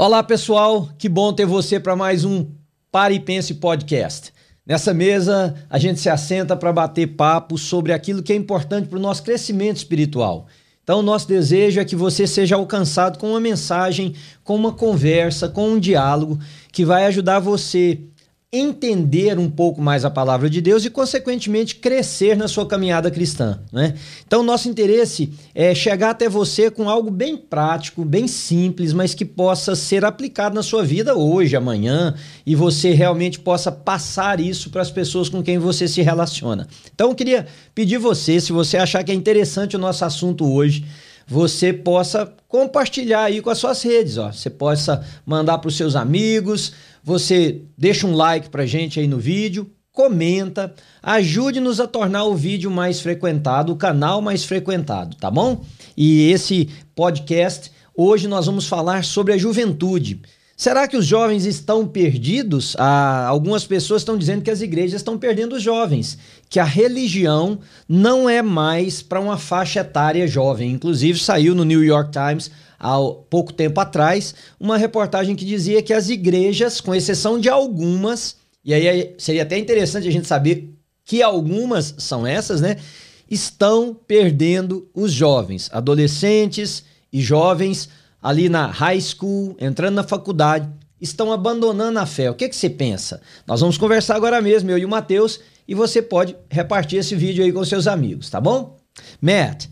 Olá, pessoal. Que bom ter você para mais um Pare e Pense Podcast. Nessa mesa, a gente se assenta para bater papo sobre aquilo que é importante para o nosso crescimento espiritual. Então, nosso desejo é que você seja alcançado com uma mensagem, com uma conversa, com um diálogo que vai ajudar você entender um pouco mais a palavra de Deus e, consequentemente, crescer na sua caminhada cristã. Né? Então, nosso interesse é chegar até você com algo bem prático, bem simples, mas que possa ser aplicado na sua vida hoje, amanhã, e você realmente possa passar isso para as pessoas com quem você se relaciona. Então, eu queria pedir você, se você achar que é interessante o nosso assunto hoje, você possa compartilhar aí com as suas redes, ó. Você possa mandar para os seus amigos, você deixa um like pra gente aí no vídeo, comenta, ajude-nos a tornar o vídeo mais frequentado, o canal mais frequentado, tá bom? E esse podcast, hoje nós vamos falar sobre a juventude. Será que os jovens estão perdidos? Ah, algumas pessoas estão dizendo que as igrejas estão perdendo os jovens, que a religião não é mais para uma faixa etária jovem. Inclusive, saiu no New York Times há pouco tempo atrás uma reportagem que dizia que as igrejas, com exceção de algumas, e aí seria até interessante a gente saber que algumas são essas, né? Estão perdendo os jovens, adolescentes e jovens ali na high school, entrando na faculdade, estão abandonando a fé. O que, que você pensa? Nós vamos conversar agora mesmo, eu e o Matheus, e você pode repartir esse vídeo aí com seus amigos, tá bom? Matt,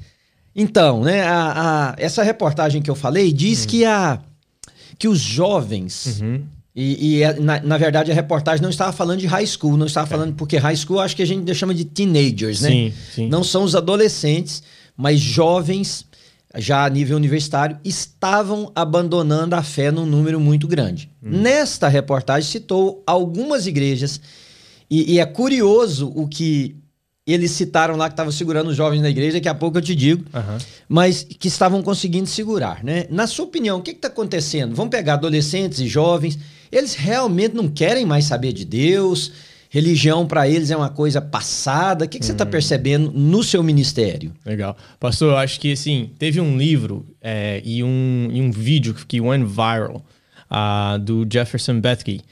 então, né, a, a, essa reportagem que eu falei diz uhum. que, a, que os jovens. Uhum. E, e é, na, na, verdade a reportagem não estava falando de high school, não estava é. falando, porque high school acho que a gente chama de teenagers, né? Sim, sim. Não são os adolescentes, mas jovens já a nível universitário, estavam abandonando a fé num número muito grande. Hum. Nesta reportagem citou algumas igrejas, e, e, é curioso o que eles citaram lá que estavam segurando os jovens na igreja, daqui a pouco eu te digo, uhum. mas que estavam conseguindo segurar. Né? Na sua opinião, o que está acontecendo? Vamos pegar adolescentes e jovens, eles realmente não querem mais saber de Deus, religião para eles é uma coisa passada. O que, que hum. você está percebendo no seu ministério? Legal. Pastor, eu acho que assim, teve um livro é, e, um, e um vídeo que went viral uh, do Jefferson Bethke.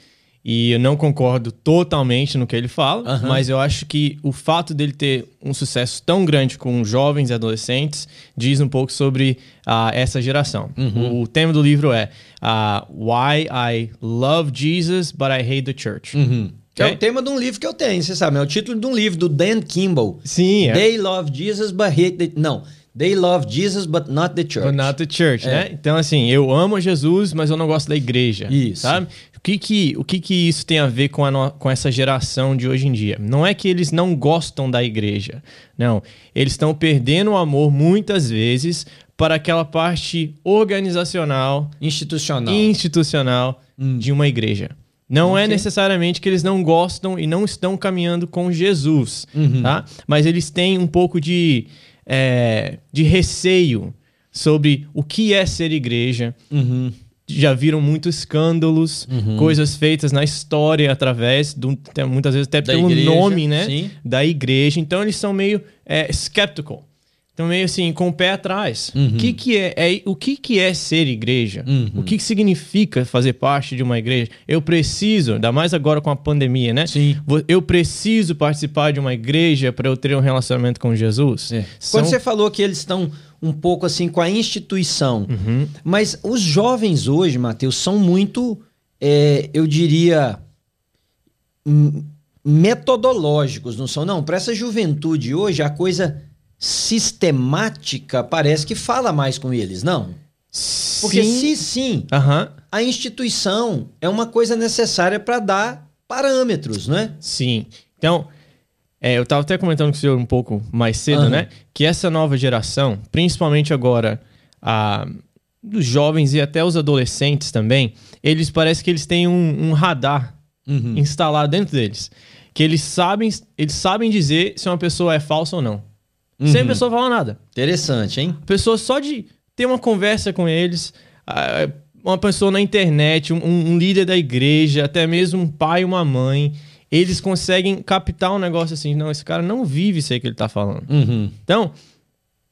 E eu não concordo totalmente no que ele fala, uhum. mas eu acho que o fato dele ter um sucesso tão grande com jovens e adolescentes diz um pouco sobre uh, essa geração. Uhum. O, o, tema do livro é uh, Why I Love Jesus, but I Hate the Church. Uhum. Que é. é o tema de um livro que eu tenho, você sabe. É o título de um livro do Dan Kimball. Sim, é. They love Jesus, but hate the... Não. They love Jesus, but not the church. But not the church, é. né? Então, assim, eu amo Jesus, mas eu não gosto da igreja. Isso. Sabe? O que que, o que, que isso tem a ver com, a no... com essa geração de hoje em dia? Não é que eles não gostam da igreja. Não. Eles estão perdendo o amor muitas vezes para aquela parte organizacional, institucional, institucional hum. de uma igreja. Não okay. é necessariamente que eles não gostam e não estão caminhando com Jesus, uhum. tá? Mas eles têm um pouco de, é, de receio sobre o que é ser igreja. Uhum. Já viram muitos escândalos, uhum. coisas feitas na história através, do, muitas vezes até da pelo igreja, nome né, sim. da igreja. Então eles são meio é, skeptical. Então, meio assim, com o pé atrás. Uhum. O, que, que, é, é, o que, que é ser igreja? Uhum. O que, que significa fazer parte de uma igreja? Eu preciso, ainda mais agora com a pandemia, né? Sim. Eu preciso participar de uma igreja para eu ter um relacionamento com Jesus. É. São... Quando você falou que eles estão um pouco assim com a instituição, uhum. mas os jovens hoje, Mateus, são muito, é, eu diria, metodológicos, não são? Não, para essa juventude hoje, a coisa sistemática parece que fala mais com eles, não? Porque sim. se sim, uhum. a instituição é uma coisa necessária para dar parâmetros, não é? Sim. Então, é, eu estava até comentando com o senhor um pouco mais cedo, uhum. né? Que essa nova geração, principalmente agora, a, dos jovens e até os adolescentes também, eles parece que eles têm um, um radar uhum. instalado dentro deles. Que eles sabem, eles sabem dizer se uma pessoa é falsa ou não. Uhum. Sem a pessoa falar nada. Interessante, hein? A pessoa só de ter uma conversa com eles, uma pessoa na internet, um, um líder da igreja, até mesmo um pai e uma mãe, eles conseguem captar um negócio assim, não, esse cara não vive isso aí que ele tá falando. Uhum. Então,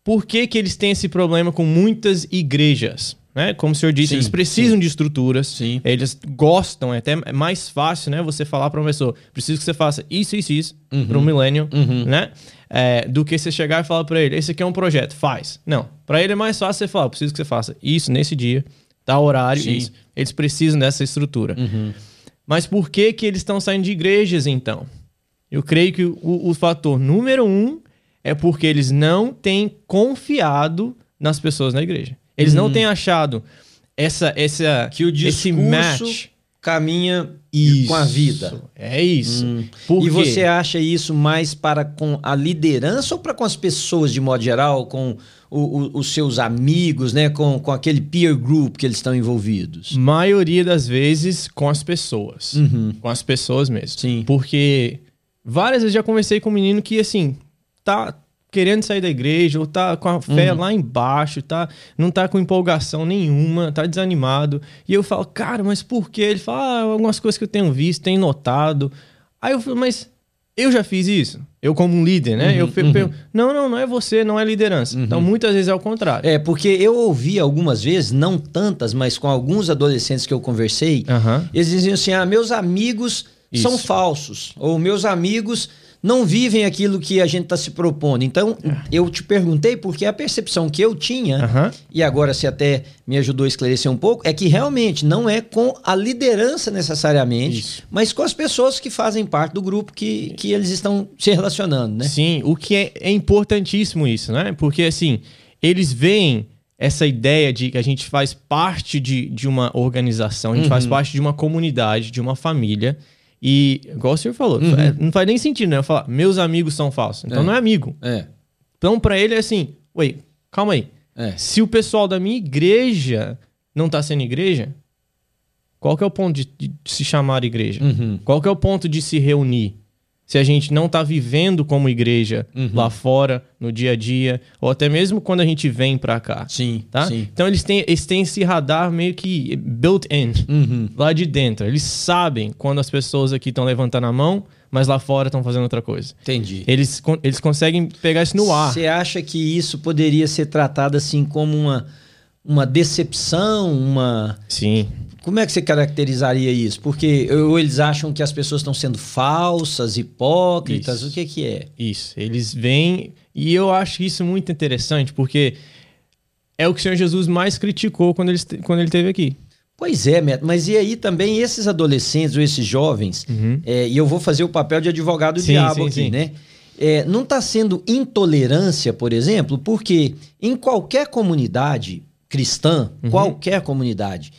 por que que eles têm esse problema com muitas igrejas? Né? Como o senhor disse, Sim, eles precisam sim. de estruturas. Sim. Eles gostam, é até mais fácil, né? Você falar para uma pessoa, preciso que você faça isso, isso, isso, para um millennial, né? É, do que você chegar e falar para ele, esse aqui é um projeto, faz. Não. Para ele é mais fácil você falar, preciso que você faça isso nesse dia, tal horário, isso. Eles precisam dessa estrutura. Mas por que que eles estão saindo de igrejas, então? Eu creio que o, o fator número um é porque eles não têm confiado nas pessoas na igreja. Eles não têm achado essa, essa, Que o esse match. caminha com a vida. É isso. Por e você acha isso mais para com a liderança ou para com as pessoas de modo geral, com o- o- os seus amigos, né? Com, com aquele peer group que eles estão envolvidos? maioria das vezes com as pessoas. Com as pessoas mesmo. Sim. Porque várias vezes já conversei com um menino que, assim, tá querendo sair da igreja, ou tá com a fé lá embaixo, tá, não tá com empolgação nenhuma, tá desanimado. E eu falo, cara, mas por quê? Ele fala, ah, algumas coisas que eu tenho visto, tenho notado. Aí eu falo, mas eu já fiz isso? Eu como um líder, né? eu fico pergun- não, não, não é você, não é liderança. Então muitas vezes é o contrário. É, porque eu ouvi algumas vezes, não tantas, mas com alguns adolescentes que eu conversei, eles diziam assim: ah, meus amigos são Isso. falsos, ou meus amigos não vivem aquilo que a gente está se propondo. Então, eu te perguntei porque a percepção que eu tinha, Aham. e agora você até me ajudou a esclarecer um pouco, é que realmente não é com a liderança necessariamente, Isso. mas com as pessoas que fazem parte do grupo que, que eles estão se relacionando, né? Sim, o que é, é importantíssimo isso, né? Porque assim, eles veem essa ideia de que a gente faz parte de, de uma organização, a gente faz parte de uma comunidade, de uma família. E, igual o senhor falou, é, não faz nem sentido, né? Eu falar, meus amigos são falsos. Então É. não é amigo. É, Então, pra ele é assim, ué, calma aí. é. Se o pessoal da minha igreja não tá sendo igreja, qual que é o ponto de, de se chamar igreja? Uhum. Qual que é o ponto de se reunir? Se a gente não tá vivendo como igreja Uhum. lá fora, no dia a dia, ou até mesmo quando a gente vem pra cá, Sim, tá? sim. Então eles têm, eles têm esse radar meio que built-in, Uhum. lá de dentro. Eles sabem quando as pessoas aqui estão levantando a mão, mas lá fora estão fazendo outra coisa. Entendi. Eles, eles conseguem pegar isso no ar. Você acha que isso poderia ser tratado assim como uma, uma decepção, uma... Sim. Como é que você caracterizaria isso? Porque ou eles acham que as pessoas estão sendo falsas, hipócritas, Isso. o que que é? Isso, eles vêm. E eu acho isso muito interessante, porque é o que o Senhor Jesus mais criticou quando ele, quando ele esteve aqui. Pois é, mas e aí também esses adolescentes ou esses jovens, é, e eu vou fazer o papel de advogado do Sim, diabo sim, aqui, sim. né? É, não está sendo intolerância, por exemplo, porque em qualquer comunidade cristã, Uhum. qualquer comunidade,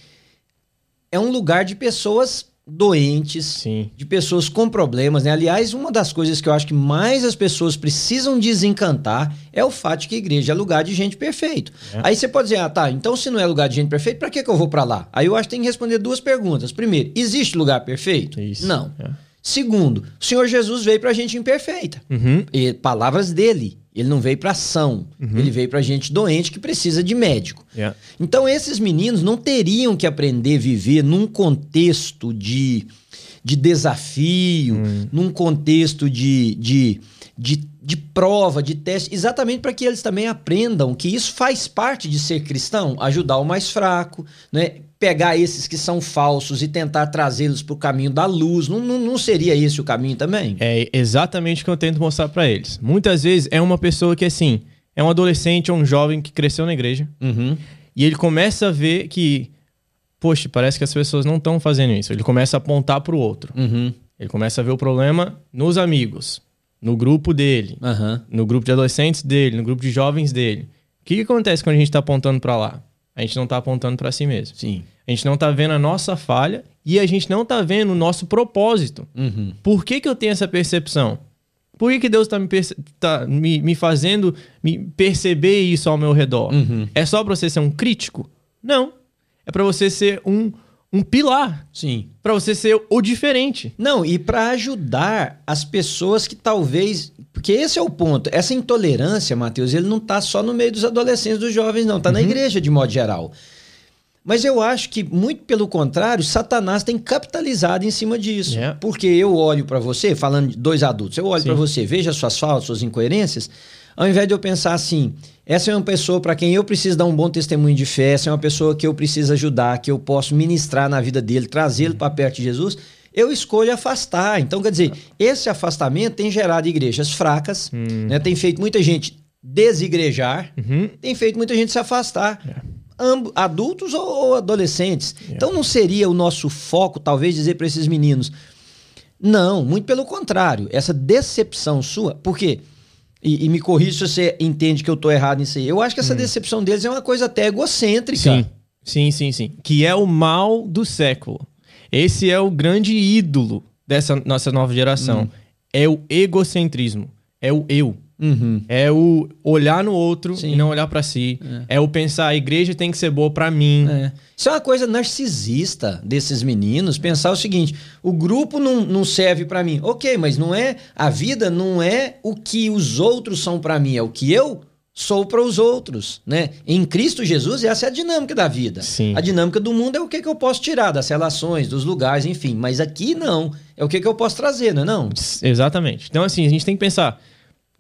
é um lugar de pessoas doentes, Sim. de pessoas com problemas, né? Aliás, uma das coisas que eu acho que mais as pessoas precisam desencantar é o fato de que a igreja é lugar de gente perfeito. É. Aí você pode dizer, ah, tá, então se não é lugar de gente perfeito, pra que, que eu vou pra lá? Aí eu acho que tem que responder duas perguntas. Primeiro, existe lugar perfeito? Isso. Não. É. Segundo, o Senhor Jesus veio pra gente imperfeita. Uhum. E, palavras dele. Ele não veio pra ação. Ele veio pra gente doente que precisa de médico. Yeah. Então, esses meninos não teriam que aprender a viver num contexto de, de desafio, num contexto de, de, de, de prova, de teste, exatamente para que eles também aprendam que isso faz parte de ser cristão, ajudar o mais fraco, né? Pegar esses que são falsos e tentar trazê-los para o caminho da luz. Não, não, não seria esse o caminho também? É exatamente o que eu tento mostrar pra eles. Muitas vezes é uma pessoa que, assim, é um adolescente ou um jovem que cresceu na igreja Uhum. e ele começa a ver que, poxa, parece que as pessoas não estão fazendo isso. Ele começa a apontar pro outro. Uhum. Ele começa a ver o problema nos amigos, no grupo dele, Aham. no grupo de adolescentes dele, no grupo de jovens dele. O que, que acontece quando a gente tá apontando pra lá? A gente não tá apontando pra si mesmo. Sim. A gente não tá vendo a nossa falha e a gente não tá vendo o nosso propósito. Uhum. Por que, que eu tenho essa percepção? Por que, que Deus está me, tá me, me fazendo me perceber isso ao meu redor? Uhum. É só para você ser um crítico? Não. É para você ser um, um pilar. Sim. Para você ser o diferente. Não, e para ajudar as pessoas que talvez. Porque esse é o ponto. Essa intolerância, Matheus, ele não tá só no meio dos adolescentes, dos jovens, não. Tá na igreja de modo geral. Mas eu acho que, muito pelo contrário, Satanás tem capitalizado em cima disso. Yeah. Porque eu olho para você, falando de dois adultos, eu olho para você, vejo as suas faltas, suas incoerências, ao invés de eu pensar assim, essa é uma pessoa para quem eu preciso dar um bom testemunho de fé, essa é uma pessoa que eu preciso ajudar, que eu posso ministrar na vida dele, trazê-lo para perto de Jesus, eu escolho afastar. Então, quer dizer, esse afastamento tem gerado igrejas fracas, hum. né? tem feito muita gente desigrejar, uhum. tem feito muita gente se afastar. É. Adultos ou adolescentes. Yeah. Então não seria o nosso foco, talvez, dizer para esses meninos. Não, muito pelo contrário. Essa decepção sua, porque e, e, me corrija se você entende que eu tô errado nisso aí. Eu acho que essa hum. decepção deles é uma coisa até egocêntrica. Sim, sim, sim, sim. Que é o mal do século. Esse é o grande ídolo dessa nossa nova geração. Hum. É o egocentrismo. É o eu. Uhum. É o olhar no outro Sim. e não olhar para si. É. é. o pensar, a igreja tem que ser boa para mim. É. Isso é uma coisa narcisista desses meninos, pensar o seguinte: o grupo não, não serve para mim. Ok, mas não é. A vida não é o que os outros são para mim, é o que eu sou para os outros, né? Em Cristo Jesus, essa é a dinâmica da vida. Sim. A dinâmica do mundo é o que, que eu posso tirar das relações, dos lugares, enfim. Mas aqui não. É o que, que eu posso trazer, não é não? Exatamente. Então, assim, a gente tem que pensar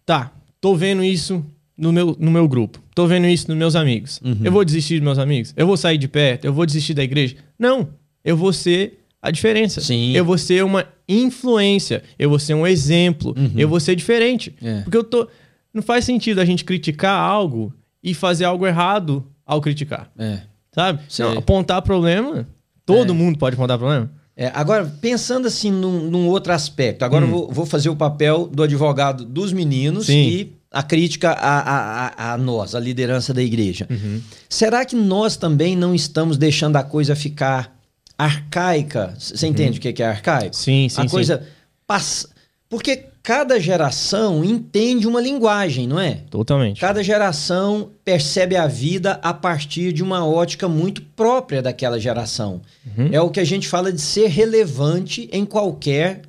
tá, tô vendo isso no meu, no meu grupo, tô vendo isso nos meus amigos. Uhum. Eu vou desistir dos meus amigos? Eu vou sair de perto? Eu vou desistir da igreja? Não, eu vou ser a diferença. Sim. Eu vou ser uma influência, eu vou ser um exemplo, uhum. eu vou ser diferente. É. Porque eu tô. Não faz sentido a gente criticar algo e fazer algo errado ao criticar. É. Sabe? Não, apontar problema, todo é. mundo pode apontar problema. É, agora, pensando assim num, num outro aspecto, agora hum. eu vou, vou, fazer o papel do advogado dos meninos Sim. e a crítica a, a, a, nós, a liderança da igreja. Uhum. Será que nós também não estamos deixando a coisa ficar arcaica? Você uhum. entende o que é arcaico? Sim, sim. A coisa sim. passa. Porque cada geração entende uma linguagem, não é? Totalmente. Cada geração percebe a vida a partir de uma ótica muito própria daquela geração. Uhum. É o que a gente fala de ser relevante em qualquer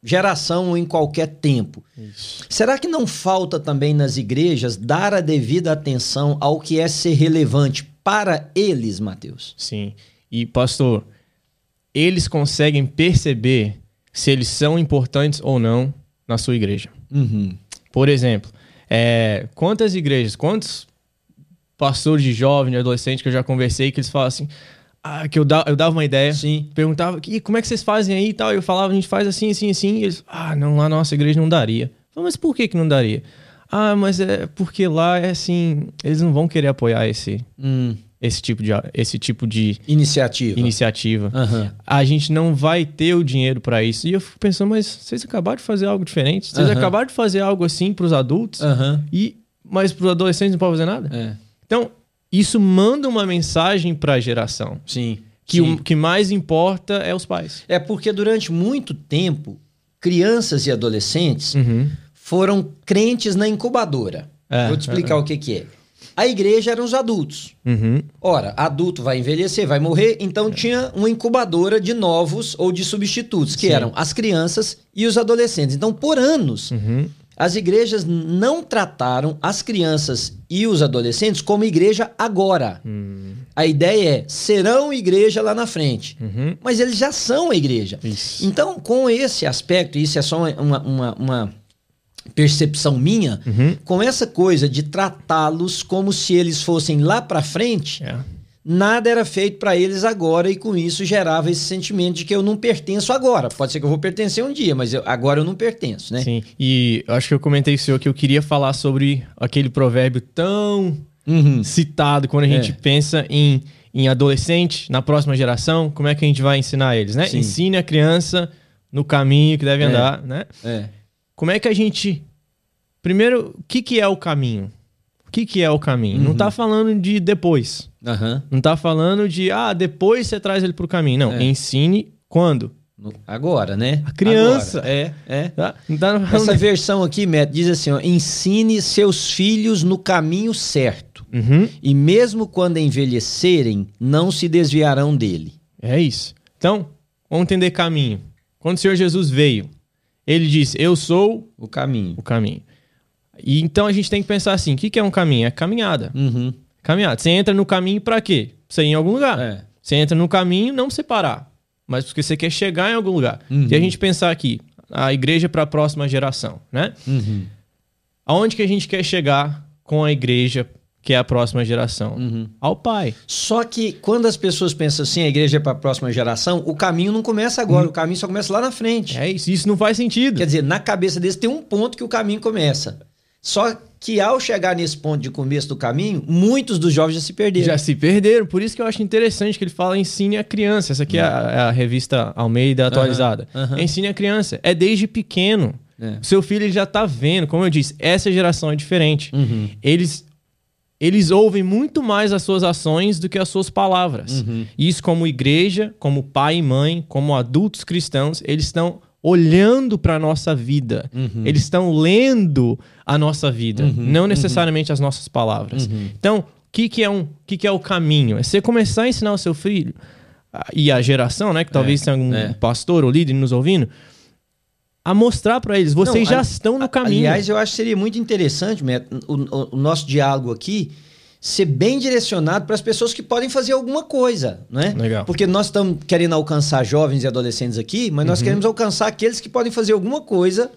geração ou em qualquer tempo. Isso. Será que não falta também nas igrejas dar a devida atenção ao que é ser relevante para eles, Mateus? Sim. E pastor, eles conseguem perceber se eles são importantes ou não na sua igreja. Uhum. Por exemplo, é, quantas igrejas, quantos pastores de jovem, de adolescente que eu já conversei, que eles falam assim, ah, que eu, da, eu dava uma ideia, Sim. perguntava, e como é que vocês fazem aí e tal? Eu falava, a gente faz assim, assim, assim, e eles, ah, não, lá na nossa igreja não daria. Falei, mas por que que não daria? Ah, mas é porque lá é assim, eles não vão querer apoiar esse, hum esse tipo de, esse tipo de iniciativa. iniciativa. Uhum. A gente não vai ter o dinheiro para isso. E eu fico pensando, mas vocês acabaram de fazer algo diferente? Vocês uhum. acabaram de fazer algo assim para os adultos, uhum. e mas para os adolescentes não pode fazer nada? É. Então, isso manda uma mensagem para a geração. Sim. Que Sim. o que mais importa é os pais. É porque durante muito tempo, crianças e adolescentes uhum. foram crentes na incubadora. É, Vou te explicar é, o que, que é. A igreja eram os adultos. Uhum. Ora, adulto vai envelhecer, vai morrer, então tinha uma incubadora de novos ou de substitutos, que Sim. eram as crianças e os adolescentes. Então, por anos, uhum. as igrejas não trataram as crianças e os adolescentes como igreja agora. Uhum. A ideia é, serão igreja lá na frente. Uhum. Mas eles já são a igreja. Isso. Então, com esse aspecto, isso é só uma, uma, uma percepção minha, uhum. com essa coisa de tratá-los como se eles fossem lá para frente, é. nada era feito para eles agora e com isso gerava esse sentimento de que eu não pertenço agora. Pode ser que eu vou pertencer um dia, mas eu, agora eu não pertenço, né? Sim. E acho que eu comentei com o senhor que eu queria falar sobre aquele provérbio tão uhum. citado quando a gente é. pensa em em adolescente, na próxima geração, como é que a gente vai ensinar eles, né? Sim. Ensine a criança no caminho que deve é. andar, né? É. Como é que a gente. Primeiro, o que, que é o caminho? O que, que é o caminho? Uhum. Não está falando de depois. Uhum. Não está falando de, ah, depois você traz ele para o caminho. Não, é. ensine quando? Agora, né? A criança. Agora. É, é. Tá? Tá Essa versão aqui, Matt, diz assim: ó, ensine seus filhos no caminho certo. Uhum. E mesmo quando envelhecerem, não se desviarão dele. É isso. Então, vamos entender caminho. Quando o Senhor Jesus veio, ele diz: Eu sou o caminho. O caminho. E então a gente tem que pensar assim: o que, que é um caminho? É caminhada. Uhum. Caminhada. Você entra no caminho para quê? Pra você ir em algum lugar. É. Você entra no caminho não você parar, mas porque você quer chegar em algum lugar. Uhum. E a gente pensar aqui: a igreja para a próxima geração, né? Uhum. Aonde que a gente quer chegar com a igreja que é a próxima geração? Uhum. Ao Pai. Só que quando as pessoas pensam assim, a igreja é para a próxima geração, o caminho não começa agora, uhum. o caminho só começa lá na frente. É isso, isso não faz sentido. Quer dizer, na cabeça deles tem um ponto que o caminho começa. Só que ao chegar nesse ponto de começo do caminho, muitos dos jovens já se perderam. Já se perderam, por isso que eu acho interessante que ele fala ensine a criança. Essa aqui uhum. é, a, é, a, revista Almeida atualizada. Uhum. Ensine a criança. É desde pequeno. É. Seu filho ele já está vendo, como eu disse, essa geração é diferente. Uhum. Eles eles ouvem muito mais as suas ações do que as suas palavras. Uhum. Isso, como igreja, como pai e mãe, como adultos cristãos, eles estão olhando para a nossa vida. Uhum. Eles estão lendo a nossa vida, uhum. não uhum. necessariamente as nossas palavras. Uhum. Então, o que, que, é um, que, que é o caminho? É você começar a ensinar o seu filho e a geração, né, que talvez é, tenha um é. pastor ou líder nos ouvindo, a mostrar para eles, vocês Não, já a, estão no caminho. Aliás, eu acho que seria muito interessante, o, o, o nosso diálogo aqui ser bem direcionado para as pessoas que podem fazer alguma coisa, né? Legal. Porque nós estamos querendo alcançar jovens e adolescentes aqui, mas nós uhum. queremos alcançar aqueles que podem fazer alguma coisa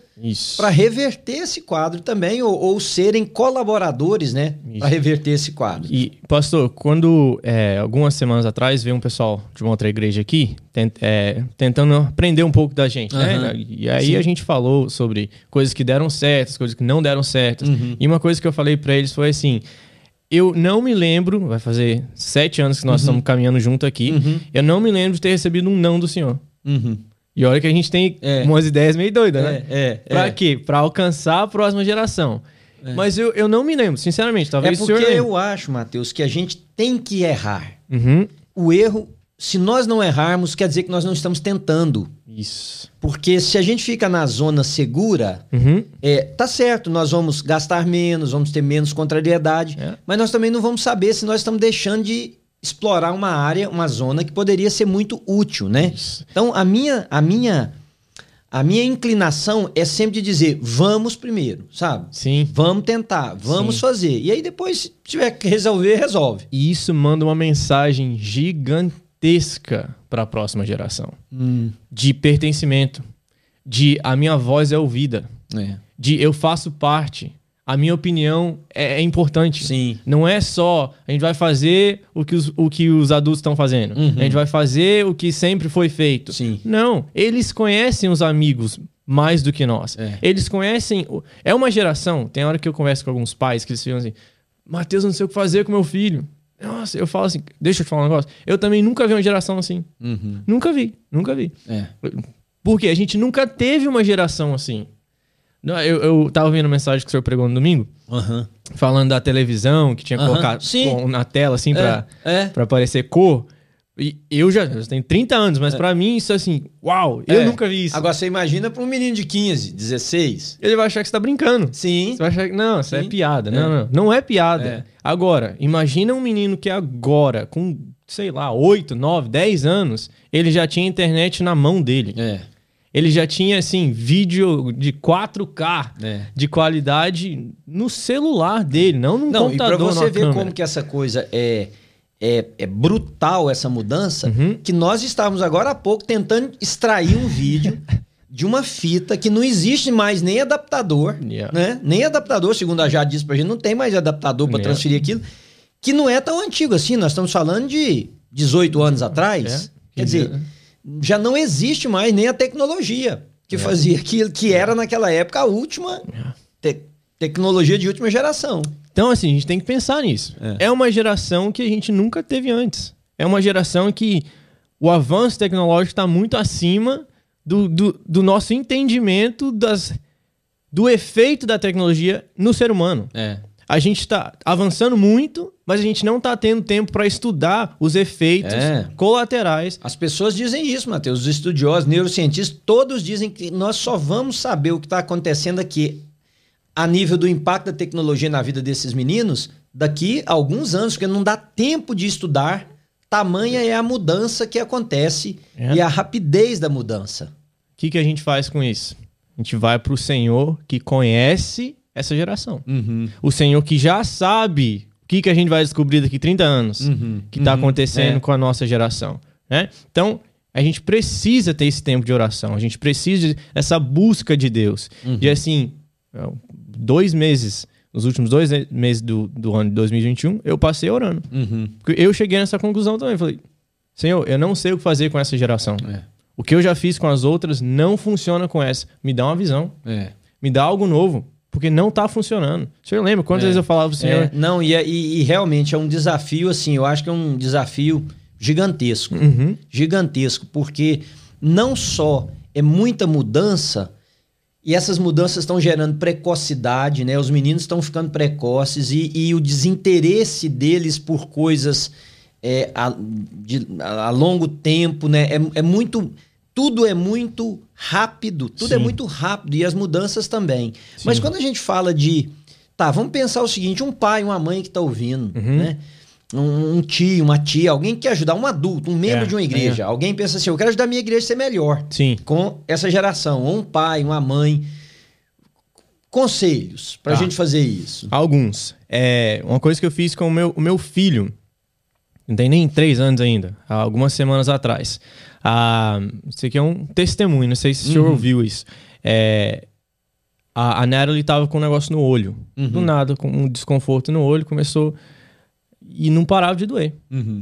para reverter esse quadro também, ou, ou serem colaboradores, né? Para reverter esse quadro. E, pastor, quando é, algumas semanas atrás veio um pessoal de uma outra igreja aqui tent, é, tentando aprender um pouco da gente, uhum. né? E aí Sim. a gente falou sobre coisas que deram certas, coisas que não deram certas. Uhum. E uma coisa que eu falei para eles foi assim eu não me lembro, vai fazer sete anos que nós uhum. estamos caminhando junto aqui, uhum. eu não me lembro de ter recebido um não do senhor. Uhum. E olha que a gente tem é. umas ideias meio doidas, né? É, é, pra é. quê? Pra alcançar a próxima geração. É. Mas eu, eu não me lembro, sinceramente. Talvez é porque eu acho, Matheus, que a gente tem que errar. Uhum. O erro se nós não errarmos, quer dizer que nós não estamos tentando. Isso. Porque se a gente fica na zona segura, uhum. é, tá certo, nós vamos gastar menos, vamos ter menos contrariedade, é. mas nós também não vamos saber se nós estamos deixando de explorar uma área, uma zona que poderia ser muito útil, né? Isso. Então, a minha, a minha a minha inclinação é sempre de dizer, vamos primeiro, sabe? Sim. Vamos tentar, vamos Sim. fazer. E aí depois, se tiver que resolver, resolve. E isso manda uma mensagem gigante gigantesca para a próxima geração. Hum. De pertencimento, de a minha voz é ouvida, é. de eu faço parte, a minha opinião é, é, importante. Sim. Não é só a gente vai fazer o que os, o que os adultos estão fazendo. Uhum. A gente vai fazer o que sempre foi feito. Sim. Não. Eles conhecem os amigos mais do que nós. É. Eles conhecem. É uma geração. Tem hora que eu converso com alguns pais que eles ficam assim: Mateus, não sei o que fazer com meu filho. Nossa, eu falo assim, deixa eu te falar um negócio. Eu também nunca vi uma geração assim. Uhum. Nunca vi, nunca vi. É. Porque a gente nunca teve uma geração assim. Eu, eu tava vendo mensagem que o senhor pregou no domingo, uhum. falando da televisão, que tinha uhum. colocado na tela, assim, pra, é. é. pra aparecer cor. E eu já eu tenho 30 anos, mas é. para mim isso é assim, uau, eu é. nunca vi isso. Agora você imagina para um menino de 15, 16. Ele vai achar que você tá brincando. Sim. Você vai achar que não, isso é piada. É. Não, não, não é piada. É. Agora, imagina um menino que agora, com, sei lá, 8, 9, 10 anos, ele já tinha internet na mão dele. É. Ele já tinha, assim, vídeo de 4K é. de qualidade no celular dele, não no não, computador. Não, e pra você ver câmera. como que essa coisa é é, é brutal essa mudança, uhum. que nós estávamos agora há pouco tentando extrair um vídeo de uma fita que não existe mais nem adaptador, yeah. né? Nem adaptador, segundo a Jade disse pra gente, não tem mais adaptador para yeah. transferir aquilo, que não é tão antigo assim, nós estamos falando de 18 anos atrás. É. Quer dizer, já não existe mais nem a tecnologia que fazia aquilo que era naquela época a última te tecnologia de última geração. Então, assim, a gente tem que pensar nisso. É. é uma geração que a gente nunca teve antes. É uma geração que o avanço tecnológico está muito acima do, do, do, nosso entendimento das, do efeito da tecnologia no ser humano. É. A gente está avançando muito, mas a gente não está tendo tempo para estudar os efeitos é. colaterais. As pessoas dizem isso, Matheus. Os estudiosos, neurocientistas, todos dizem que nós só vamos saber o que está acontecendo aqui a nível do impacto da tecnologia na vida desses meninos daqui a alguns anos, porque não dá tempo de estudar. Tamanha é a mudança que acontece é. e a rapidez da mudança. O que, que a gente faz com isso? A gente vai para o Senhor que conhece essa geração. Uhum. O Senhor que já sabe o que, que a gente vai descobrir daqui 30 anos uhum. que está uhum. acontecendo é. com a nossa geração. Né? Então, a gente precisa ter esse tempo de oração. A gente precisa dessa busca de Deus. De uhum. assim, dois meses nos últimos dois meses do, do ano de 2021, eu passei orando. Uhum. Eu cheguei nessa conclusão também. Falei, Senhor, eu não sei o que fazer com essa geração. É. O que eu já fiz com as outras não funciona com essa. Me dá uma visão. É. Me dá algo novo. Porque não está funcionando. O senhor lembra quantas É. vezes eu falava pro senhor? É, não, e, é- e- e realmente é um desafio, assim, eu acho que é um desafio gigantesco. Uhum. Gigantesco, porque não só é muita mudança, e essas mudanças estão gerando precocidade, né? Os meninos estão ficando precoces e, e o desinteresse deles por coisas é, a, de- a longo tempo, né? É, é muito. Tudo é muito rápido, tudo é Sim. muito rápido e as mudanças também. Mas quando a gente fala de. Tá, vamos pensar o seguinte: um pai, uma mãe que está ouvindo, Uhum. né? Um, um tio, uma tia, alguém que quer ajudar, um adulto, um membro É, de uma igreja. Alguém pensa assim: eu quero ajudar a minha igreja a ser melhor Sim. com essa geração, ou um pai, uma mãe. Conselhos para a Tá. gente fazer isso. Alguns. É, uma coisa que eu fiz com o meu, o meu filho, não tem nem três anos ainda, há algumas semanas atrás. Ah, isso aqui é um testemunho, não sei se o senhor ouviu isso. É, a, a Natalie tava com um negócio no olho. Do nada, com um desconforto no olho, começou e não parava de doer.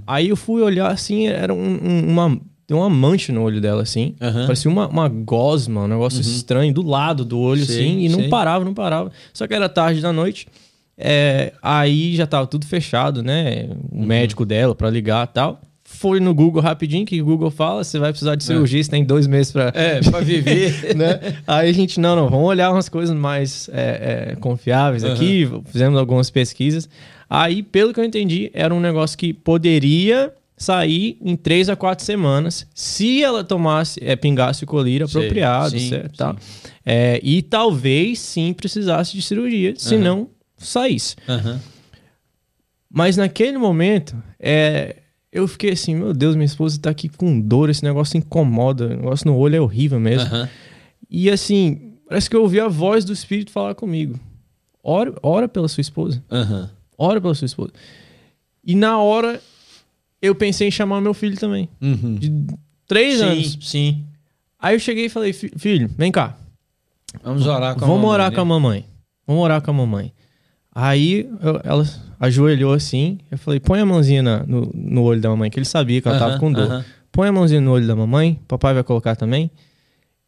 Aí eu fui olhar assim, era um- um- uma, tem uma mancha no olho dela, assim. Aham. Parecia uma, uma gosma, um negócio estranho do lado do olho, Sei, assim, e não parava, não parava. Só que era tarde da noite. é, aí já tava tudo fechado, né? O médico dela pra ligar e tal. Foi no Google rapidinho, que o Google fala, você vai precisar de cirurgia, você tem dois meses pra, É, para viver. né? Aí a gente, não, não, vamos olhar umas coisas mais é, é, confiáveis aqui, fizemos algumas pesquisas. Aí, pelo que eu entendi, era um negócio que poderia sair em três a quatro semanas se ela tomasse, é, pingasse o colírio Sei, apropriado, sim, certo? Tal. É, e talvez sim precisasse de cirurgia, se não saísse. Aham. Mas naquele momento, é, eu fiquei assim, meu Deus, minha esposa tá aqui com dor, esse negócio incomoda, o negócio no olho é horrível mesmo. Aham. E assim, parece que eu ouvi a voz do Espírito falar comigo. Ora, ora pela sua esposa. Aham. Ora pela sua esposa. E na hora, eu pensei em chamar meu filho também. Uhum. De três Sim, anos. sim. Aí eu cheguei e falei, "Fi- filho, vem cá. Vamos orar com a Vamos mamãe, orar né? com a mamãe. Vamos orar com a mamãe. Aí eu- ela ajoelhou assim. Eu falei, põe a mãozinha na- no, no olho da mamãe, que ele sabia que ela tava Aham, com dor. aham. Põe a mãozinha no olho da mamãe, papai vai colocar também.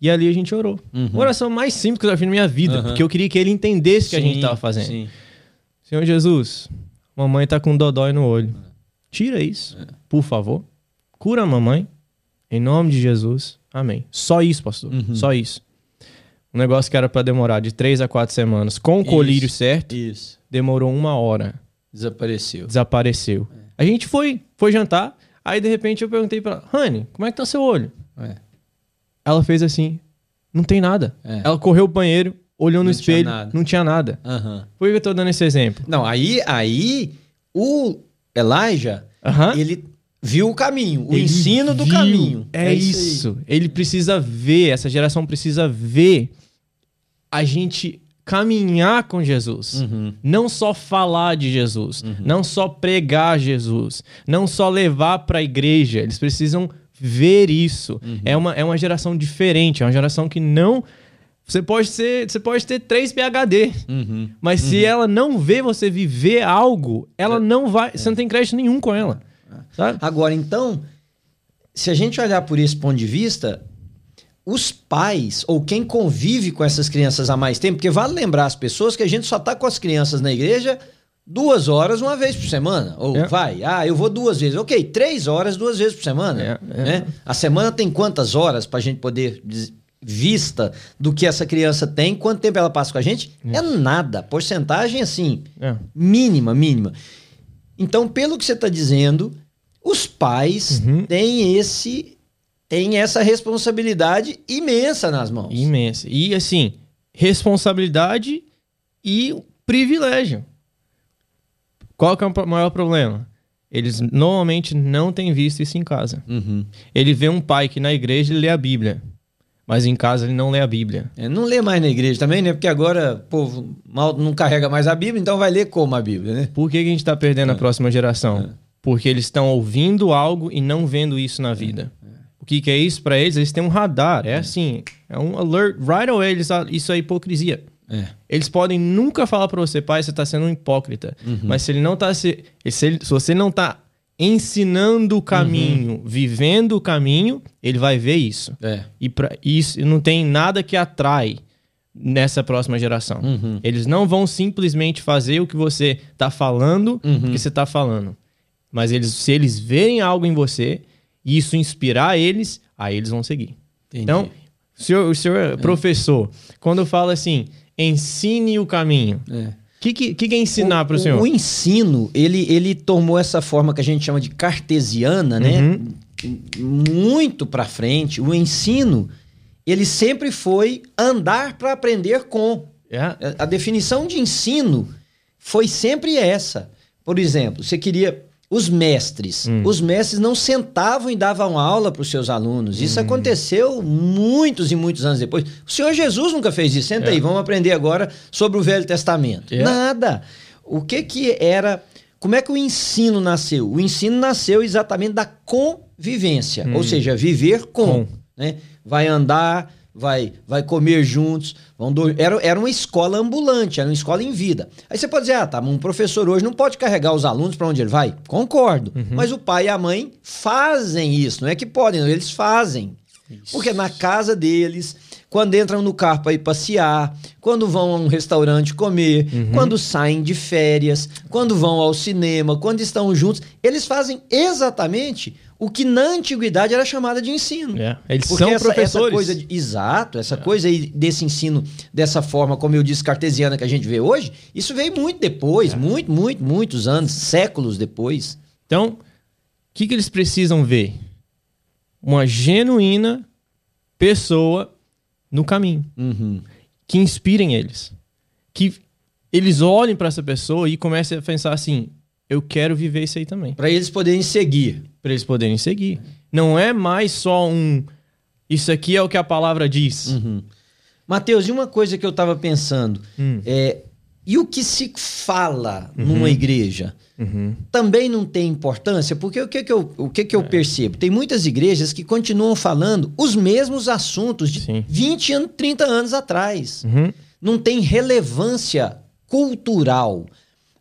E ali a gente orou. Uhum. A oração mais simples que eu já fiz na minha vida, porque eu queria que ele entendesse o que a gente Sim, tava fazendo. Sim. Senhor Jesus, mamãe tá com dodói no olho. Tira isso, É. por favor. Cura a mamãe. Em nome de Jesus. Amém. Só isso, pastor. Uhum. Só isso. Um negócio que era pra demorar de três a quatro semanas com o Isso. colírio certo, Isso. demorou uma hora. Desapareceu. Desapareceu. A gente foi, foi jantar. Aí de repente eu perguntei pra ela, Honey, como é que tá seu olho? É. Ela fez assim, não tem nada. É. Ela correu pro banheiro, olhou no Não tinha espelho, nada. não tinha nada. Aham. Por que eu tô dando esse exemplo? Não, aí, aí o Elijah, Aham. ele viu o caminho, o Ele ensino do viu. caminho. É, isso. Ele precisa ver, essa geração precisa ver a gente caminhar com Jesus. Uhum. Não só falar de Jesus, não só pregar Jesus, não só levar para a igreja. Eles precisam ver isso. Uhum. É, uma, é uma geração diferente, é uma geração que não. Você pode, ser, você pode ter três PHD, Uhum. mas se ela não vê você viver algo, ela não vai. Você não tem crédito nenhum com ela. Sabe? Agora, então, se a gente olhar por esse ponto de vista, os pais ou quem convive com essas crianças há mais tempo, porque vale lembrar as pessoas que a gente só tá com as crianças na igreja duas horas uma vez por semana. Ou É. vai, ah, eu vou duas vezes. Ok, três horas duas vezes por semana. É, é. né? A semana tem quantas horas pra gente poder vista do que essa criança tem, quanto tempo ela passa com a gente? É nada. Porcentagem assim, É. mínima, mínima. Então, pelo que você está dizendo, os pais Uhum. têm esse têm essa responsabilidade imensa nas mãos. Imensa. E assim, responsabilidade e privilégio. Qual que é o maior problema? Eles normalmente não têm visto isso em casa. Uhum. Ele vê um pai que na igreja lê a Bíblia, mas em casa ele não lê a Bíblia. É, não lê mais na igreja também, né? Porque agora o povo mal não carrega mais a Bíblia, então vai ler como a Bíblia, né? Por que, que a gente está perdendo a próxima geração? Porque eles estão ouvindo algo e não vendo isso na vida. O que, que é isso para eles? Eles têm um radar. É assim, é um alert right away. Eles, isso é hipocrisia. É. Eles podem nunca falar para você, pai, você está sendo um hipócrita. Uhum. Mas se ele não tá se, se, ele, se você não está ensinando o caminho, uhum. vivendo o caminho, ele vai ver isso. É. E para isso não tem nada que atrai nessa próxima geração. Uhum. Eles não vão simplesmente fazer o que você está falando, uhum. porque você está falando. Mas eles, se eles verem algo em você e isso inspirar eles, aí eles vão seguir. Entendi. Então, o senhor, o senhor é. professor, quando fala assim, ensine o caminho. É. que, que, que, é ensinar para o senhor? O ensino, ele, ele tomou essa forma que a gente chama de cartesiana, né? Uhum. Muito para frente. O ensino, ele sempre foi andar para aprender com. É. A definição de ensino foi sempre essa. Por exemplo, você queria os mestres. Hum. Os mestres não sentavam e davam aula para os seus alunos. Isso hum. aconteceu muitos e muitos anos depois. O Senhor Jesus nunca fez isso. Senta é. aí, vamos aprender agora sobre o Velho Testamento. É. Nada. O que que era... Como é que o ensino nasceu? O ensino nasceu exatamente da convivência. Hum. Ou seja, viver com. com. Né? Vai andar vai, vai comer juntos, vão dormir. Era, era uma escola ambulante, era uma escola em vida. Aí você pode dizer, ah, tá, um professor hoje não pode carregar os alunos para onde ele vai. Concordo. Uhum. Mas o pai e a mãe fazem isso, não é que podem, eles fazem. Isso. Porque na casa deles, quando entram no carro para ir passear, quando vão a um restaurante comer, uhum. quando saem de férias, quando vão ao cinema, quando estão juntos, eles fazem exatamente o que na antiguidade era chamada de ensino. É, eles Porque são essa, professores. Essa coisa de, exato, essa é. coisa aí desse ensino dessa forma, como eu disse, cartesiana que a gente vê hoje, isso veio muito depois, é. muito, muito, muitos anos, séculos depois. Então, o que, que eles precisam ver? Uma genuína pessoa no caminho, uhum. que inspirem eles, que eles olhem para essa pessoa e comecem a pensar assim: eu quero viver isso aí também. Para eles poderem seguir. Para eles poderem seguir. Não é mais só um. Isso aqui é o que a palavra diz. Uhum. Mateus, e uma coisa que eu estava pensando. Hum. É, e o que se fala uhum. numa igreja uhum. também não tem importância? Porque o que, que, eu, o que, que eu é. percebo? Tem muitas igrejas que continuam falando os mesmos assuntos de Sim. 20 anos, 30 anos atrás. Uhum. Não tem relevância cultural.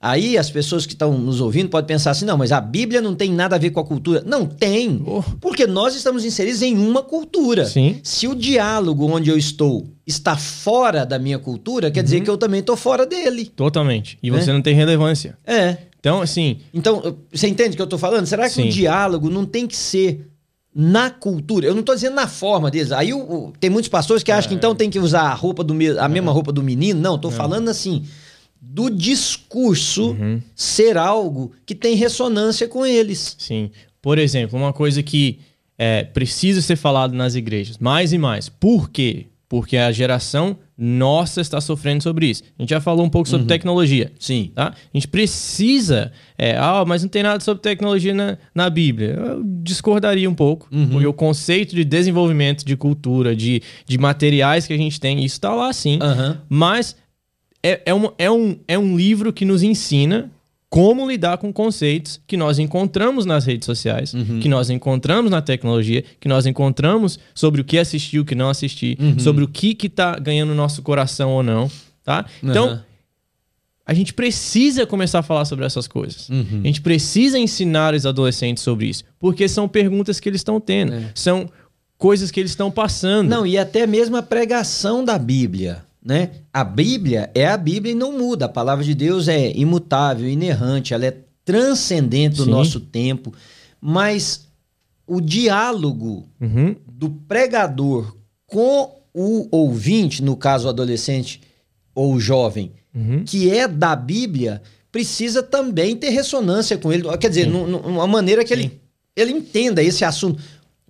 Aí as pessoas que estão nos ouvindo podem pensar assim: não, mas a Bíblia não tem nada a ver com a cultura. Não tem, oh. porque nós estamos inseridos em uma cultura. Sim. Se o diálogo onde eu estou está fora da minha cultura, quer uhum. dizer que eu também estou fora dele. Totalmente. E você é? não tem relevância. É. Então, assim. Então, você entende o que eu estou falando? Será que o diálogo não tem que ser na cultura. Eu não estou dizendo na forma deles. Aí o, o, tem muitos pastores que acham que é. então tem que usar a roupa do a mesma é. roupa do menino. Não, estou falando assim do discurso uhum. ser algo que tem ressonância com eles. Sim. Por exemplo, uma coisa que é, precisa ser falado nas igrejas, mais e mais. Por quê? Porque a geração nossa está sofrendo sobre isso. A gente já falou um pouco sobre uhum. tecnologia. Sim. Tá? A gente precisa. É, ah, mas não tem nada sobre tecnologia na, na Bíblia. Eu discordaria um pouco, uhum. porque o conceito de desenvolvimento de cultura, de, de materiais que a gente tem, isso está lá sim. Uhum. Mas é, é, um, é, um, é um livro que nos ensina como lidar com conceitos que nós encontramos nas redes sociais, uhum. que nós encontramos na tecnologia, que nós encontramos sobre o que assistir, o que não assistir, uhum. sobre o que que tá ganhando nosso coração ou não, tá? Então, uhum. a gente precisa começar a falar sobre essas coisas. Uhum. A gente precisa ensinar os adolescentes sobre isso, porque são perguntas que eles estão tendo, é. são coisas que eles estão passando. Não, e até mesmo a pregação da Bíblia né? A Bíblia é a Bíblia e não muda. A palavra de Deus é imutável, inerrante, ela é transcendente do Sim. nosso tempo. Mas o diálogo uhum. do pregador com o ouvinte, no caso o adolescente ou o jovem, uhum. que é da Bíblia, precisa também ter ressonância com ele. Quer dizer, uma maneira que ele, ele entenda esse assunto.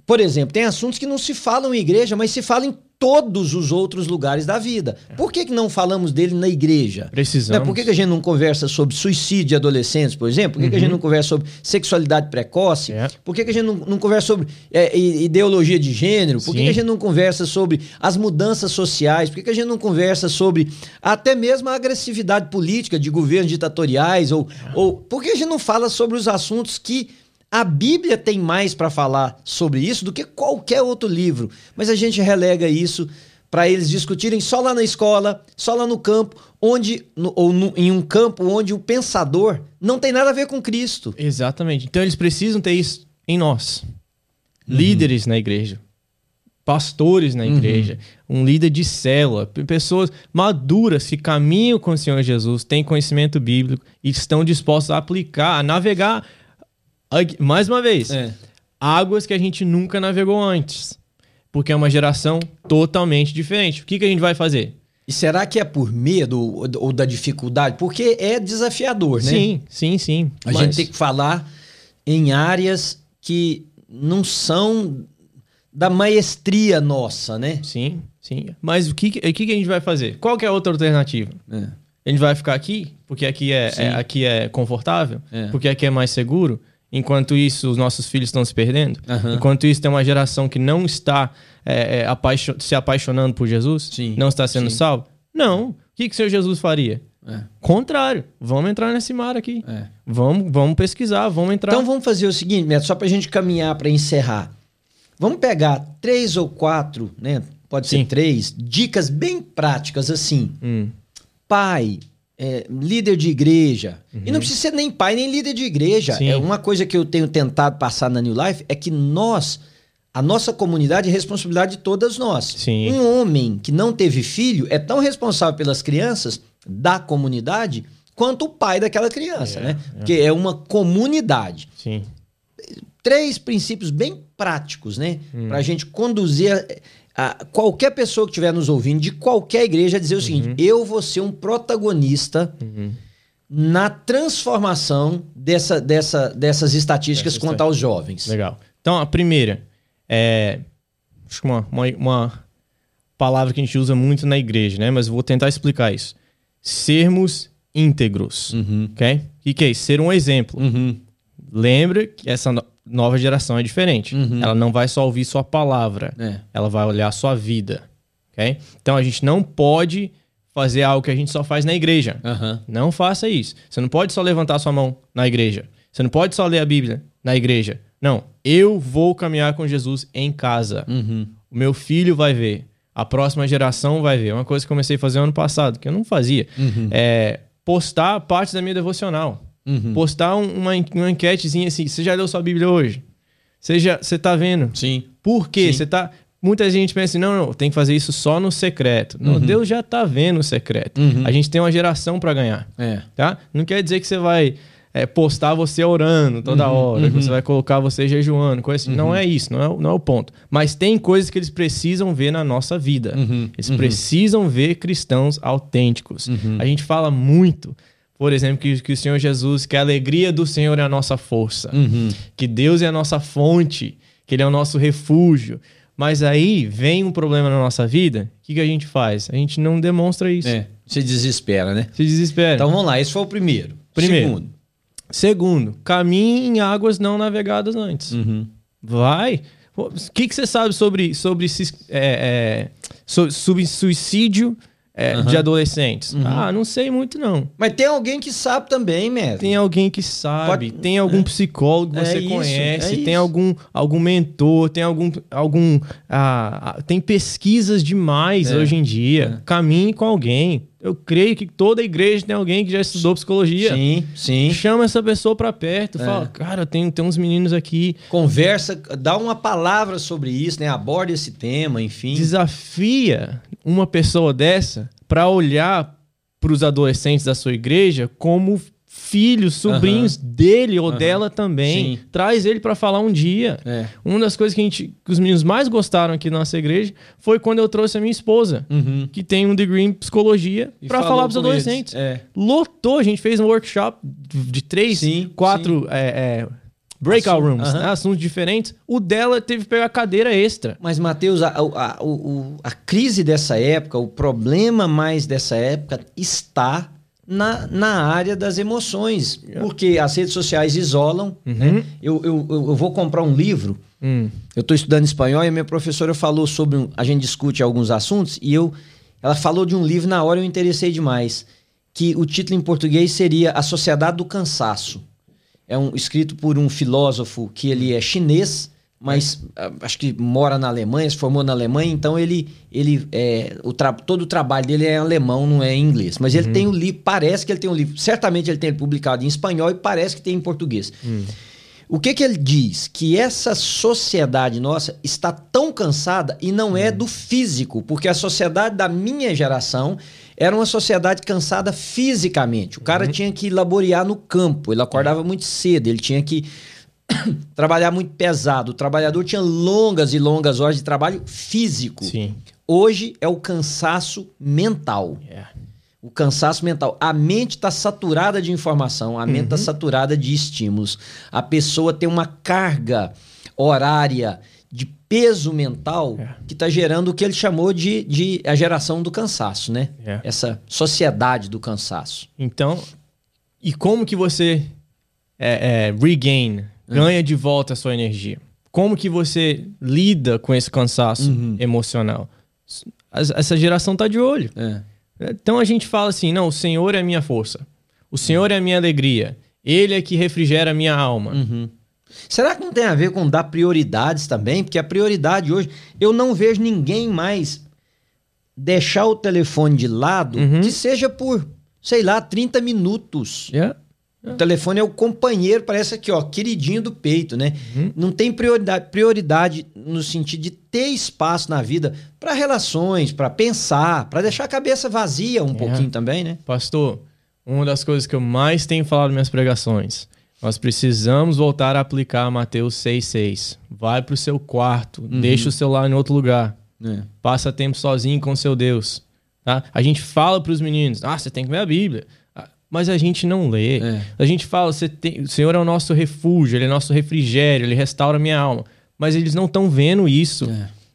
Por exemplo, tem assuntos que não se falam em igreja, mas se falam em todos os outros lugares da vida. É. Por que, que não falamos dele na igreja? Precisamos. Né? Por que, que a gente não conversa sobre suicídio de adolescentes, por exemplo? Por que, uhum. que a gente uhum. não conversa sobre sexualidade precoce? É. Por que, que a gente não, não conversa sobre é, ideologia de gênero? Por que, que, a gente não conversa sobre as mudanças sociais? Por que, que a gente não conversa sobre até mesmo a agressividade política de governos ditatoriais? Ou, é. ou por que a gente não fala sobre os assuntos que a Bíblia tem mais para falar sobre isso do que qualquer outro livro, mas a gente relega isso para eles discutirem só lá na escola, só lá no campo, onde no, ou no, em um campo onde o pensador não tem nada a ver com Cristo. Exatamente. Então eles precisam ter isso em nós, uhum. líderes na igreja, pastores na uhum. igreja, uhum. um líder de célula, pessoas maduras que caminham com o Senhor Jesus, têm conhecimento bíblico e estão dispostos a aplicar, a navegar mais uma vez. É. Águas que a gente nunca navegou antes porque é uma geração totalmente diferente. O que, que a gente vai fazer? E será que é por medo ou da dificuldade? Porque é desafiador, né? Sim, sim, sim. A Mas... gente tem que falar em áreas que não são da maestria nossa, né? Sim, sim. Mas o que, o que a gente vai fazer? Qual que é a outra alternativa? É. A gente vai ficar aqui, porque aqui é, é aqui é confortável, é. porque aqui é mais seguro. Enquanto isso, os nossos filhos estão se perdendo. Uhum. Enquanto isso, tem uma geração que não está é, é, se apaixonando por Jesus, sim, não está sendo sim. salvo. Não. O que, que o Senhor Jesus faria? É. Contrário. Vamos entrar nesse mar aqui. É. Vamos, vamos pesquisar, vamos entrar. Então vamos fazer o seguinte, Neto, só para a gente caminhar para encerrar. Vamos pegar três ou quatro, né? Pode ser sim. três, dicas bem práticas assim. Hum. Pai, é, líder de igreja. Uhum. E não precisa ser nem pai, nem líder de igreja. Sim. É uma coisa que eu tenho tentado passar na New Life é que nós, a nossa comunidade é responsabilidade de todas nós. Sim. Um homem que não teve filho é tão responsável pelas crianças da comunidade quanto o pai daquela criança, é, né? É. Porque é uma comunidade. Sim. Três princípios bem práticos, né? Hum. Para a gente conduzir a, qualquer pessoa que estiver nos ouvindo, de qualquer igreja, dizer o seguinte: uhum. eu vou ser um protagonista uhum. na transformação dessa, dessa, dessas estatísticas Essa quanto aos jovens. Legal. Então, a primeira é. Acho que uma, uma, uma, palavra que a gente usa muito na igreja, né? Mas vou tentar explicar isso. Sermos íntegros. Uhum. Ok? O que, que, é isso? Ser um exemplo. Uhum. Lembra que essa nova geração é diferente. Uhum. Ela não vai só ouvir sua palavra, é. ela vai olhar a sua vida. Okay? Então a gente não pode fazer algo que a gente só faz na igreja. Uhum. Não faça isso. Você não pode só levantar sua mão na igreja. Você não pode só ler a Bíblia na igreja. Não. Eu vou caminhar com Jesus em casa. Uhum. O meu filho vai ver. A próxima geração vai ver. Uma coisa que comecei a fazer ano passado, que eu não fazia. Uhum. É postar parte da minha devocional. Uhum. Postar uma, uma enquetezinha assim, você já leu sua Bíblia hoje? Você já, você tá vendo? Sim. Por quê? Sim. Você tá Muita gente pensa assim, não, não, tem que fazer isso só no secreto. Não, uhum. Deus já tá vendo o secreto. Uhum. A gente tem uma geração para ganhar. É. Tá? Não quer dizer que você vai é, postar você orando toda uhum. hora, que você uhum. vai colocar você jejuando, coisa assim. Não uhum. é isso, não é, não é o ponto. Mas tem coisas que eles precisam ver na nossa vida. Eles precisam ver cristãos autênticos. A gente fala muito por exemplo, que, que o Senhor Jesus, que a alegria do Senhor é a nossa força, uhum. que Deus é a nossa fonte, que Ele é o nosso refúgio. Mas aí vem um problema na nossa vida, o que, que a gente faz? A gente não demonstra isso. É, se desespera, né? Se desespera. Então vamos lá, esse foi o primeiro. Primeiro. Segundo. Segundo, caminhe em águas não navegadas antes. Uhum. Vai. O que, que você sabe sobre, sobre, é, é, sobre suicídio é, uhum. de adolescentes? Uhum. Ah, não sei muito não. Mas tem alguém que sabe também, mesmo. Tem alguém que sabe, Pode... tem algum é. psicólogo que é você isso, conhece, é tem algum, algum mentor, tem algum. algum ah, ah tem pesquisas demais é. hoje em dia. É. Caminhe com alguém. Eu creio que toda igreja tem alguém que já estudou psicologia. Sim, sim. Chama essa pessoa para perto, fala, cara, tem, tem uns meninos aqui. Conversa, dá uma palavra sobre isso, né? Aborda esse tema, enfim. Desafia uma pessoa dessa para olhar para os adolescentes da sua igreja como filhos, sobrinhos uhum. dele ou uhum. dela também. Sim. Traz ele para falar um dia. É. Uma das coisas que, a gente, que os meninos mais gostaram aqui na nossa igreja foi quando eu trouxe a minha esposa, uhum. que tem um degree em psicologia, para falar para os adolescentes. É. Lotou, a gente fez um workshop de três, sim, quatro sim. É, é breakout rooms, uh -huh. né? assuntos diferentes. O dela teve que pegar cadeira extra. Mas, Matheus, a, a, a, a, crise dessa época, o problema mais dessa época está na, na área das emoções. Yeah. Porque as redes sociais isolam. Uhum. Né? Eu, eu, eu vou comprar um livro. Hum. Eu estou estudando espanhol e a minha professora falou sobre. Um, a gente discute alguns assuntos e eu. Ela falou de um livro, na hora eu interessei demais. Que o título em português seria A Sociedade do Cansaço é um escrito por um filósofo que ele é chinês, mas é. acho que mora na Alemanha, se formou na Alemanha, então ele, ele é, o todo o trabalho dele é em alemão, não é em inglês. Mas ele uhum. tem um livro, parece que ele tem um livro, certamente ele tem publicado em espanhol e parece que tem em português. Uhum. O que, que ele diz? Que essa sociedade nossa está tão cansada e não é do físico, porque a sociedade da minha geração era uma sociedade cansada fisicamente. O cara uhum. tinha que laborear no campo, ele acordava muito cedo, ele tinha que trabalhar muito pesado. O trabalhador tinha longas e longas horas de trabalho físico. Sim. Hoje é o cansaço mental. Yeah. O cansaço mental. A mente está saturada de informação, a mente está uhum. saturada de estímulos. A pessoa tem uma carga horária de peso mental é. que está gerando o que ele chamou de, de a geração do cansaço, né? É. Essa sociedade do cansaço. Então, e como que você é, é regain. Ganha de volta a sua energia? Como que você lida com esse cansaço uhum. emocional? Essa geração está de olho. É. Então a gente fala assim: não, o Senhor é a minha força, o Senhor é a minha alegria, Ele é que refrigera a minha alma. Uhum. Será que não tem a ver com dar prioridades também? Porque a prioridade hoje, eu não vejo ninguém mais deixar o telefone de lado, uhum. que seja por, sei lá, 30 minutos. Yeah. O telefone é o companheiro, parece aqui, ó, queridinho do peito, né? Uhum. Não tem prioridade, prioridade no sentido de ter espaço na vida para relações, para pensar, para deixar a cabeça vazia um é. pouquinho também, né? Pastor, uma das coisas que eu mais tenho falado nas minhas pregações, nós precisamos voltar a aplicar Mateus 6,6. Vai para o seu quarto, uhum. deixa o celular em outro lugar, é. passa tempo sozinho com seu Deus. Tá? A gente fala para os meninos, ah, você tem que ler a Bíblia mas a gente não lê. É. A gente fala, tem, o Senhor é o nosso refúgio, Ele é nosso refrigério, Ele restaura a minha alma. Mas eles não estão vendo isso.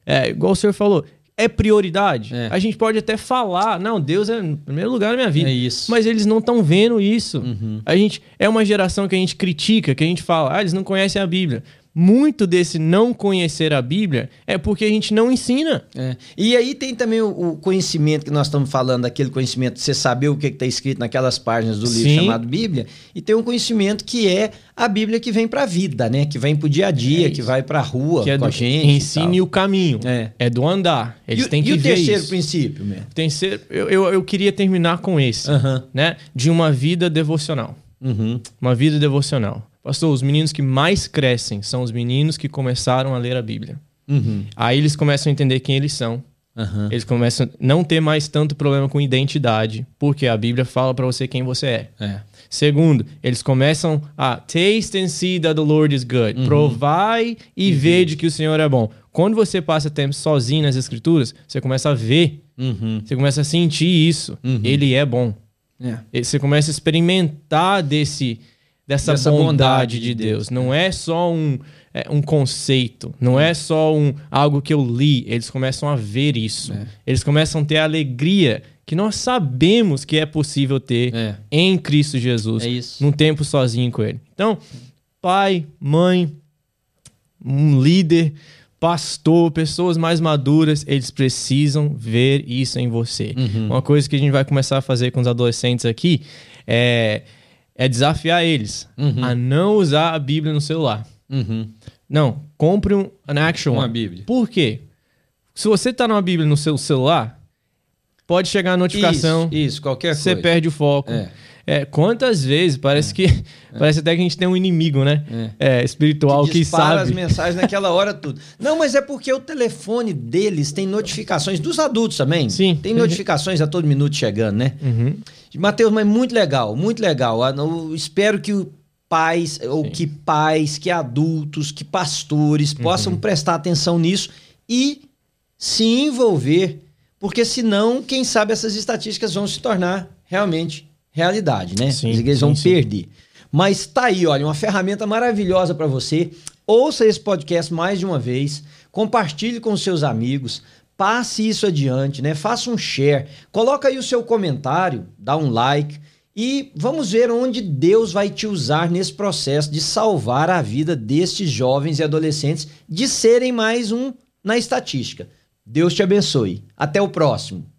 É. é. igual o Senhor falou, é prioridade. É. A gente pode até falar, não, Deus é em primeiro lugar na minha vida. É isso. Mas eles não estão vendo isso. Uhum. A gente é uma geração que a gente critica, que a gente fala, ah, eles não conhecem a Bíblia muito desse não conhecer a Bíblia é porque a gente não ensina. É. E aí tem também o, o, conhecimento que nós estamos falando, aquele conhecimento de você saber o que está escrito naquelas páginas do livro Sim. chamado Bíblia, e tem um conhecimento que é a Bíblia que vem para a vida, né? Que vem para o dia a dia, é que vai para a rua que é do, gente. Ensine o caminho. É. é do andar. Eles e, têm que e ver. E o terceiro isso. princípio, mesmo? Terceiro, eu, eu, eu, queria terminar com esse, uh -huh. né? De uma vida devocional. Uhum. Uma vida devocional. Pastor, os meninos que mais crescem são os meninos que começaram a ler a Bíblia. Uhum. Aí eles começam a entender quem eles são. Uhum. Eles começam a não ter mais tanto problema com identidade, porque a Bíblia fala para você quem você é. é. Segundo, eles começam a taste and see that the Lord is good. Uhum. Provai e uhum. vede que o Senhor é bom. Quando você passa tempo sozinho nas Escrituras, você começa a ver, uhum. você começa a sentir isso. Uhum. Ele é bom. É. Você começa a experimentar desse dessa, dessa bondade, bondade, de Deus. Deus. Não é só um, é, um conceito, não é só um, algo que eu li. Eles começam a ver isso. É. Eles começam a ter a alegria que nós sabemos que é possível ter é. em Cristo Jesus, é num tempo sozinho com Ele. Então, pai, mãe, um líder, pastor, pessoas mais maduras, eles precisam ver isso em você. Uhum. Uma coisa que a gente vai começar a fazer com os adolescentes aqui é é desafiar eles uhum. a não usar a Bíblia no celular. Uhum. Não, compre um an actual uma Bíblia. Por quê? Se você tá numa Bíblia no seu celular, pode chegar a notificação. Isso, isso qualquer você coisa. Você perde o foco. É. É, quantas vezes parece é. que é. parece até que a gente tem um inimigo, né? É. é espiritual que, que sabe. as mensagens naquela hora tudo. Não, mas é porque o telefone deles tem notificações dos adultos também. Sim. Tem notificações a todo minuto chegando, né? Uhum. Mateus, mas muito legal, muito legal. Eu espero que pais, Sim. ou que pais, que adultos, que pastores uhum. possam prestar atenção nisso e se envolver, porque senão, quem sabe essas estatísticas vão se tornar realmente realidade, né? Sim, As igrejas sim, vão sim. perder. Mas tá aí, olha, uma ferramenta maravilhosa para você. Ouça esse podcast mais de uma vez, compartilhe com seus amigos, passe isso adiante, né? Faça um share, coloca aí o seu comentário, dá um like e vamos ver onde Deus vai te usar nesse processo de salvar a vida destes jovens e adolescentes de serem mais um na estatística. Deus te abençoe. Até o próximo.